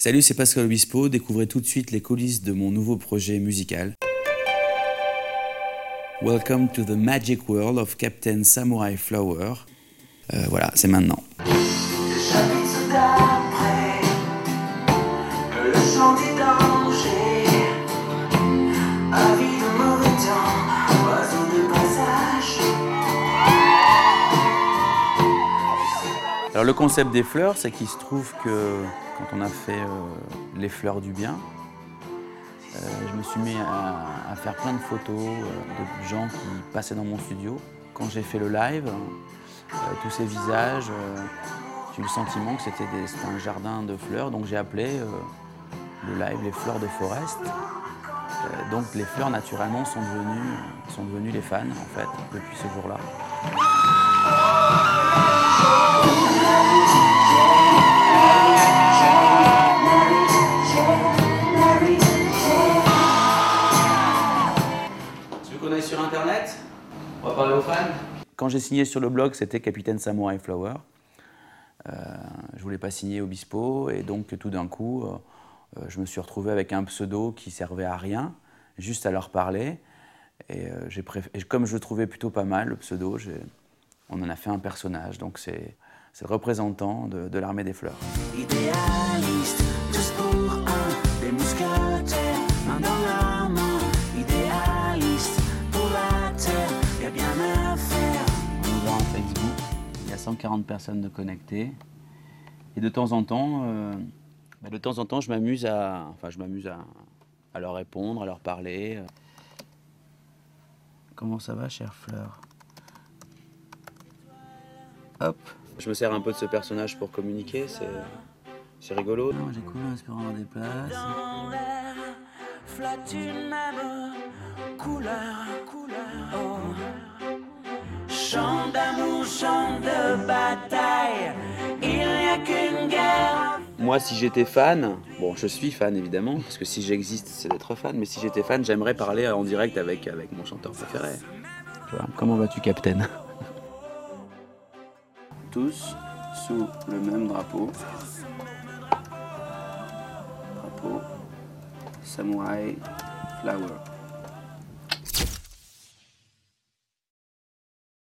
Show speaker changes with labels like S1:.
S1: Salut, c'est Pascal Obispo. Découvrez tout de suite les coulisses de mon nouveau projet musical. Welcome to the magic world of Captain Samurai Flower. Euh, voilà, c'est maintenant.
S2: Le chapitre d'après, le chant des dangers, avis de mauvais temps, oiseau de passage.
S1: Alors le concept des fleurs, c'est qu'il se trouve que quand on a fait euh, les fleurs du bien, euh, je me suis mis à, faire plein de photos euh, de gens qui passaient dans mon studio. Quand j'ai fait le live, tous ces visages, j'ai eu le sentiment que c'était un jardin de fleurs, donc j'ai appelé le live les fleurs de Forest. Donc les fleurs naturellement sont devenues, sont devenues les fans en fait depuis ce jour-là. Qu'on aille sur internet? On va parler aux fans? Quand j'ai signé sur le blog, c'était Capitaine Samurai Flower. Euh, je voulais pas signer Obispo et donc tout d'un coup, euh, euh, je me suis retrouvé avec un pseudo qui servait à rien, juste à leur parler. Et, euh, j'ai préf- et comme je le trouvais plutôt pas mal, le pseudo, j'ai- on en a fait un personnage. Donc c'est c'est le représentant de, de l'armée des fleurs. 140 personnes de connectées. Et de temps en temps, euh, bah, de temps en temps, je m'amuse à, enfin, je m'amuse à, à leur répondre, à leur parler. Comment ça va, chère Fleur? Hop. Je me sers un peu de ce personnage pour communiquer, c'est, c'est rigolo. Non, j'ai cool en espérant avoir des places.
S2: Dans l'air, flotte une même couleur, couleur. Chant d'amour, chant de bataille, il n'y a qu'une guerre.
S1: Moi, si j'étais fan, bon, je suis fan évidemment, parce que si j'existe, c'est d'être fan, mais si j'étais fan, j'aimerais parler en direct avec, avec mon chanteur préféré. Tu vois, comment vas-tu, Captain Tous sous le même drapeau. Drapeau Samurai Flower.